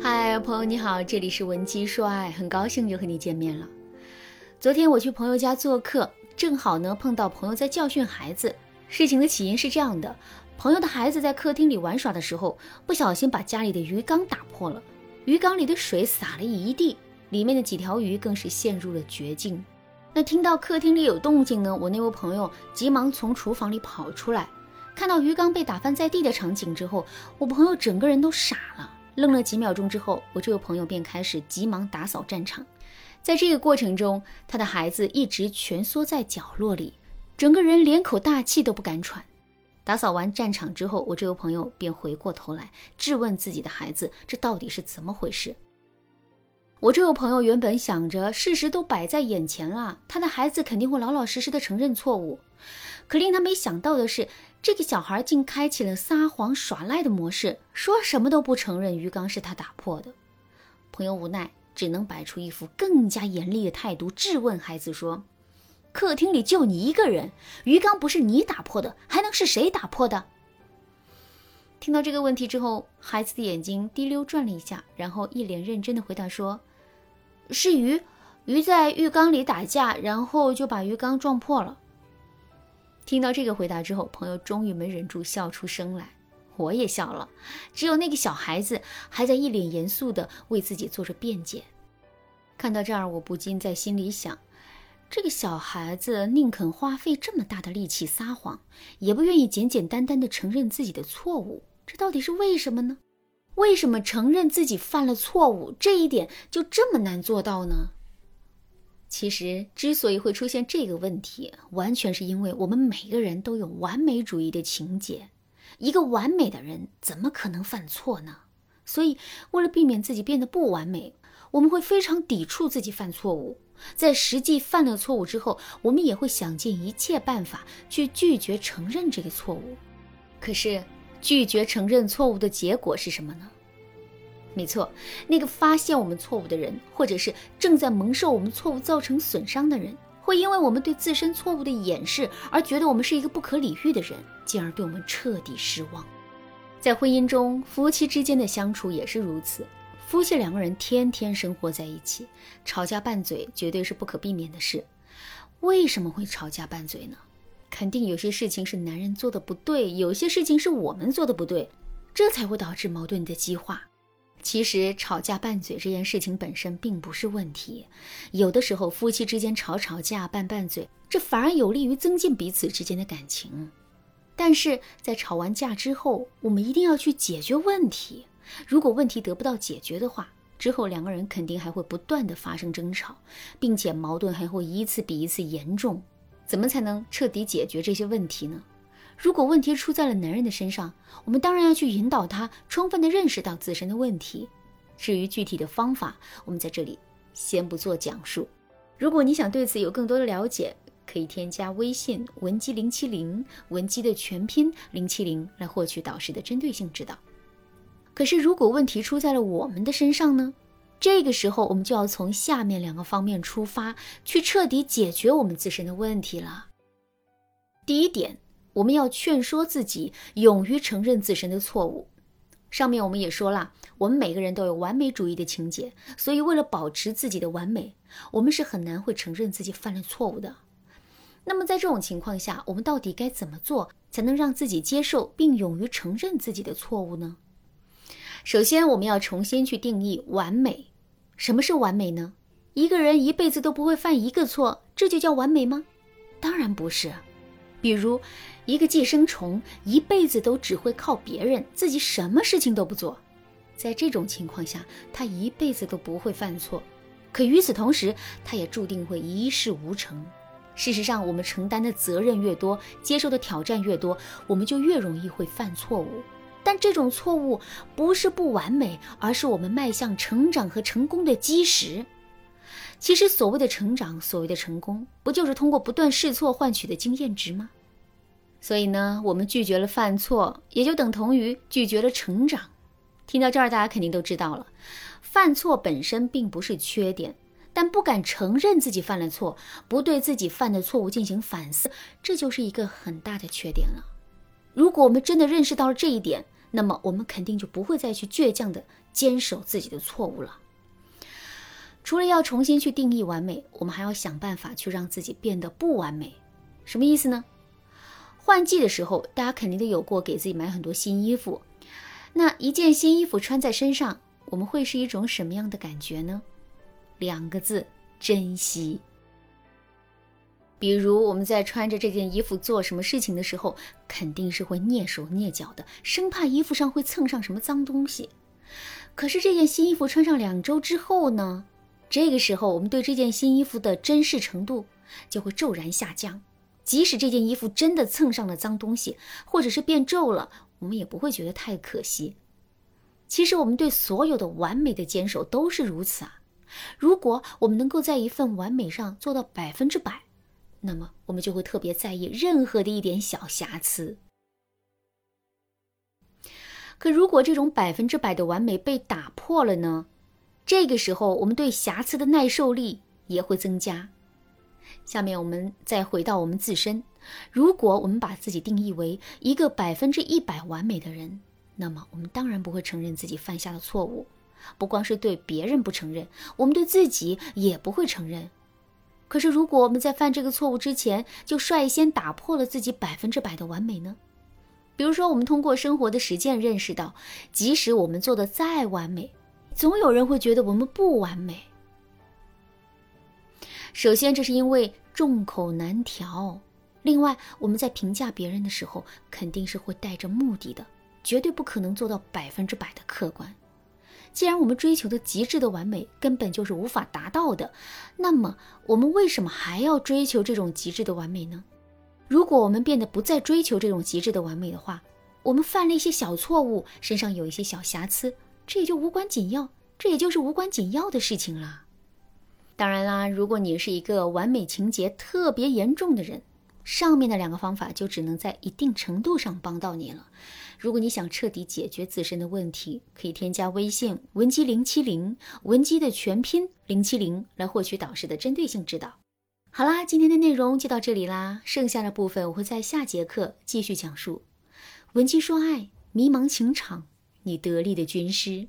嗨，朋友你好，这里是文姬说爱，很高兴又和你见面了。昨天我去朋友家做客，正好呢碰到朋友在教训孩子。事情的起因是这样的：朋友的孩子在客厅里玩耍的时候，不小心把家里的鱼缸打破了，鱼缸里的水洒了一地，里面的几条鱼更是陷入了绝境。那听到客厅里有动静呢，我那位朋友急忙从厨房里跑出来，看到鱼缸被打翻在地的场景之后，我朋友整个人都傻了。愣了几秒钟之后，我这位朋友便开始急忙打扫战场。在这个过程中，他的孩子一直蜷缩在角落里，整个人连口大气都不敢喘。打扫完战场之后，我这位朋友便回过头来质问自己的孩子：“这到底是怎么回事？”我这位朋友原本想着事实都摆在眼前了，他的孩子肯定会老老实实的承认错误。可令他没想到的是，这个小孩竟开启了撒谎耍赖的模式，说什么都不承认鱼缸是他打破的。朋友无奈，只能摆出一副更加严厉的态度质问孩子说：“客厅里就你一个人，鱼缸不是你打破的，还能是谁打破的？”听到这个问题之后，孩子的眼睛滴溜转了一下，然后一脸认真的回答说。是鱼，鱼在浴缸里打架，然后就把鱼缸撞破了。听到这个回答之后，朋友终于没忍住笑出声来，我也笑了。只有那个小孩子还在一脸严肃地为自己做着辩解。看到这儿，我不禁在心里想：这个小孩子宁肯花费这么大的力气撒谎，也不愿意简简单单地承认自己的错误，这到底是为什么呢？为什么承认自己犯了错误这一点就这么难做到呢？其实，之所以会出现这个问题，完全是因为我们每个人都有完美主义的情节。一个完美的人怎么可能犯错呢？所以，为了避免自己变得不完美，我们会非常抵触自己犯错误。在实际犯了错误之后，我们也会想尽一切办法去拒绝承认这个错误。可是，拒绝承认错误的结果是什么呢？没错，那个发现我们错误的人，或者是正在蒙受我们错误造成损伤的人，会因为我们对自身错误的掩饰而觉得我们是一个不可理喻的人，进而对我们彻底失望。在婚姻中，夫妻之间的相处也是如此。夫妻两个人天天生活在一起，吵架拌嘴绝对是不可避免的事。为什么会吵架拌嘴呢？肯定有些事情是男人做的不对，有些事情是我们做的不对，这才会导致矛盾的激化。其实吵架拌嘴这件事情本身并不是问题，有的时候夫妻之间吵吵架拌拌嘴，这反而有利于增进彼此之间的感情。但是在吵完架之后，我们一定要去解决问题。如果问题得不到解决的话，之后两个人肯定还会不断的发生争吵，并且矛盾还会一次比一次严重。怎么才能彻底解决这些问题呢？如果问题出在了男人的身上，我们当然要去引导他充分的认识到自身的问题。至于具体的方法，我们在这里先不做讲述。如果你想对此有更多的了解，可以添加微信文姬零七零，文姬的全拼零七零，来获取导师的针对性指导。可是，如果问题出在了我们的身上呢？这个时候，我们就要从下面两个方面出发，去彻底解决我们自身的问题了。第一点，我们要劝说自己勇于承认自身的错误。上面我们也说了，我们每个人都有完美主义的情节，所以为了保持自己的完美，我们是很难会承认自己犯了错误的。那么在这种情况下，我们到底该怎么做才能让自己接受并勇于承认自己的错误呢？首先，我们要重新去定义完美。什么是完美呢？一个人一辈子都不会犯一个错，这就叫完美吗？当然不是。比如，一个寄生虫一辈子都只会靠别人，自己什么事情都不做，在这种情况下，他一辈子都不会犯错。可与此同时，他也注定会一事无成。事实上，我们承担的责任越多，接受的挑战越多，我们就越容易会犯错误。但这种错误不是不完美，而是我们迈向成长和成功的基石。其实，所谓的成长，所谓的成功，不就是通过不断试错换取的经验值吗？所以呢，我们拒绝了犯错，也就等同于拒绝了成长。听到这儿，大家肯定都知道了，犯错本身并不是缺点，但不敢承认自己犯了错，不对自己犯的错误进行反思，这就是一个很大的缺点了。如果我们真的认识到了这一点，那么我们肯定就不会再去倔强的坚守自己的错误了。除了要重新去定义完美，我们还要想办法去让自己变得不完美。什么意思呢？换季的时候，大家肯定都有过给自己买很多新衣服。那一件新衣服穿在身上，我们会是一种什么样的感觉呢？两个字：珍惜。比如我们在穿着这件衣服做什么事情的时候，肯定是会蹑手蹑脚的，生怕衣服上会蹭上什么脏东西。可是这件新衣服穿上两周之后呢？这个时候我们对这件新衣服的珍视程度就会骤然下降。即使这件衣服真的蹭上了脏东西，或者是变皱了，我们也不会觉得太可惜。其实我们对所有的完美的坚守都是如此啊。如果我们能够在一份完美上做到百分之百，那么我们就会特别在意任何的一点小瑕疵。可如果这种百分之百的完美被打破了呢？这个时候，我们对瑕疵的耐受力也会增加。下面我们再回到我们自身，如果我们把自己定义为一个百分之一百完美的人，那么我们当然不会承认自己犯下的错误。不光是对别人不承认，我们对自己也不会承认。可是，如果我们在犯这个错误之前就率先打破了自己百分之百的完美呢？比如说，我们通过生活的实践认识到，即使我们做的再完美，总有人会觉得我们不完美。首先，这是因为众口难调；另外，我们在评价别人的时候，肯定是会带着目的的，绝对不可能做到百分之百的客观。既然我们追求的极致的完美根本就是无法达到的，那么我们为什么还要追求这种极致的完美呢？如果我们变得不再追求这种极致的完美的话，我们犯了一些小错误，身上有一些小瑕疵，这也就无关紧要，这也就是无关紧要的事情了。当然啦，如果你是一个完美情节特别严重的人，上面的两个方法就只能在一定程度上帮到你了。如果你想彻底解决自身的问题，可以添加微信文姬零七零，文姬的全拼零七零，来获取导师的针对性指导。好啦，今天的内容就到这里啦，剩下的部分我会在下节课继续讲述。文姬说爱，迷茫情场，你得力的军师。